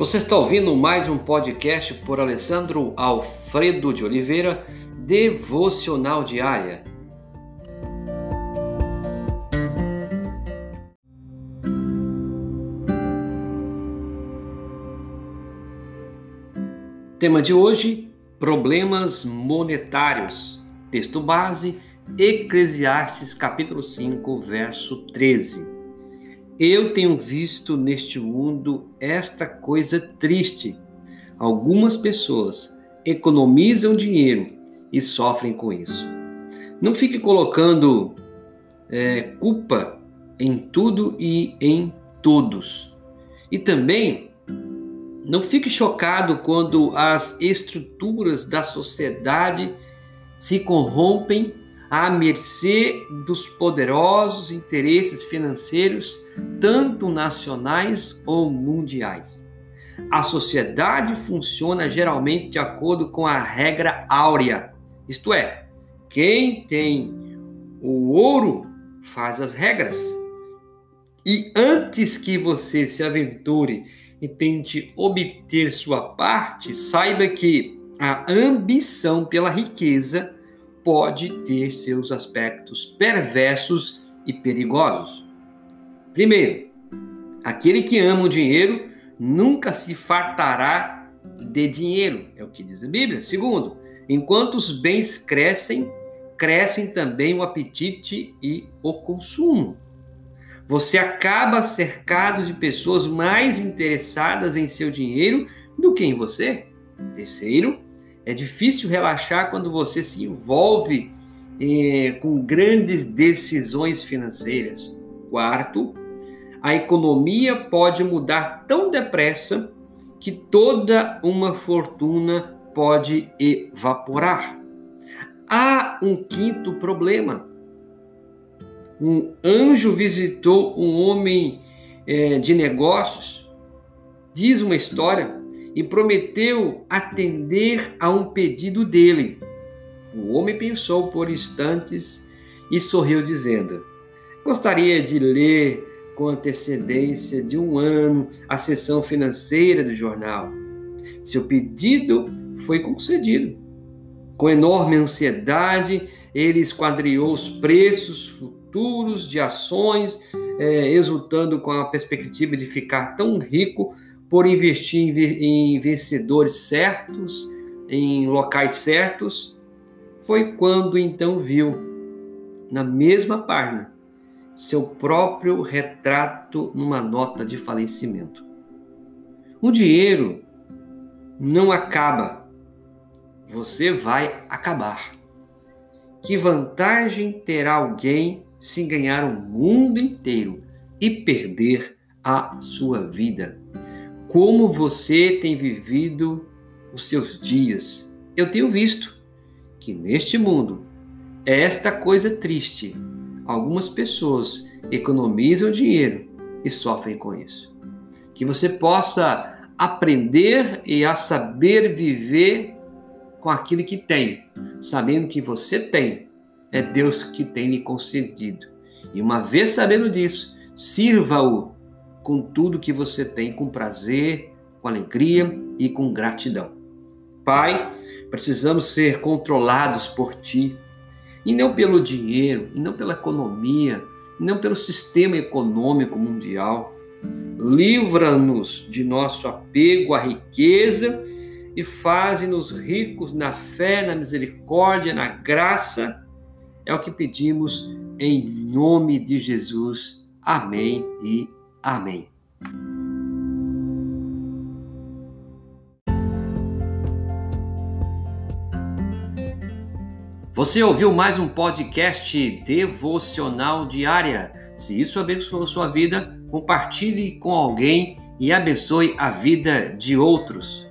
Você está ouvindo mais um podcast por Alessandro Alfredo de Oliveira, Devocional Diária. Tema de hoje: problemas monetários. Texto base: Eclesiastes capítulo 5, verso 13. Eu tenho visto neste mundo esta coisa triste. Algumas pessoas economizam dinheiro e sofrem com isso. Não fique colocando é, culpa em tudo e em todos. E também não fique chocado quando as estruturas da sociedade se corrompem à mercê dos poderosos interesses financeiros, tanto nacionais ou mundiais. A sociedade funciona geralmente de acordo com a regra áurea, isto é, quem tem o ouro faz as regras. E antes que você se aventure e tente obter sua parte, saiba que a ambição pela riqueza pode ter seus aspectos perversos e perigosos. Primeiro, aquele que ama o dinheiro nunca se fartará de dinheiro, é o que diz a Bíblia. Segundo, enquanto os bens crescem, crescem também o apetite e o consumo. Você acaba cercado de pessoas mais interessadas em seu dinheiro do que em você. Terceiro, é difícil relaxar quando você se envolve eh, com grandes decisões financeiras. Quarto, a economia pode mudar tão depressa que toda uma fortuna pode evaporar. Há um quinto problema. Um anjo visitou um homem eh, de negócios. Diz uma história e prometeu atender a um pedido dele. O homem pensou por instantes e sorriu, dizendo: Gostaria de ler com antecedência de um ano a sessão financeira do jornal. Seu pedido foi concedido. Com enorme ansiedade, ele esquadriou os preços futuros de ações, é, exultando com a perspectiva de ficar tão rico por investir em vencedores certos, em locais certos, foi quando então viu, na mesma página, seu próprio retrato numa nota de falecimento. O dinheiro não acaba, você vai acabar. Que vantagem terá alguém se ganhar o mundo inteiro e perder a sua vida? Como você tem vivido os seus dias. Eu tenho visto que neste mundo, é esta coisa triste, algumas pessoas economizam dinheiro e sofrem com isso. Que você possa aprender e a saber viver com aquilo que tem, sabendo que você tem, é Deus que tem lhe concedido. E uma vez sabendo disso, sirva-o com tudo que você tem, com prazer, com alegria e com gratidão. Pai, precisamos ser controlados por Ti, e não pelo dinheiro, e não pela economia, e não pelo sistema econômico mundial. Livra-nos de nosso apego à riqueza e faze-nos ricos na fé, na misericórdia, na graça. É o que pedimos em nome de Jesus. Amém e Amém. Você ouviu mais um podcast devocional diária? Se isso abençoou sua vida, compartilhe com alguém e abençoe a vida de outros.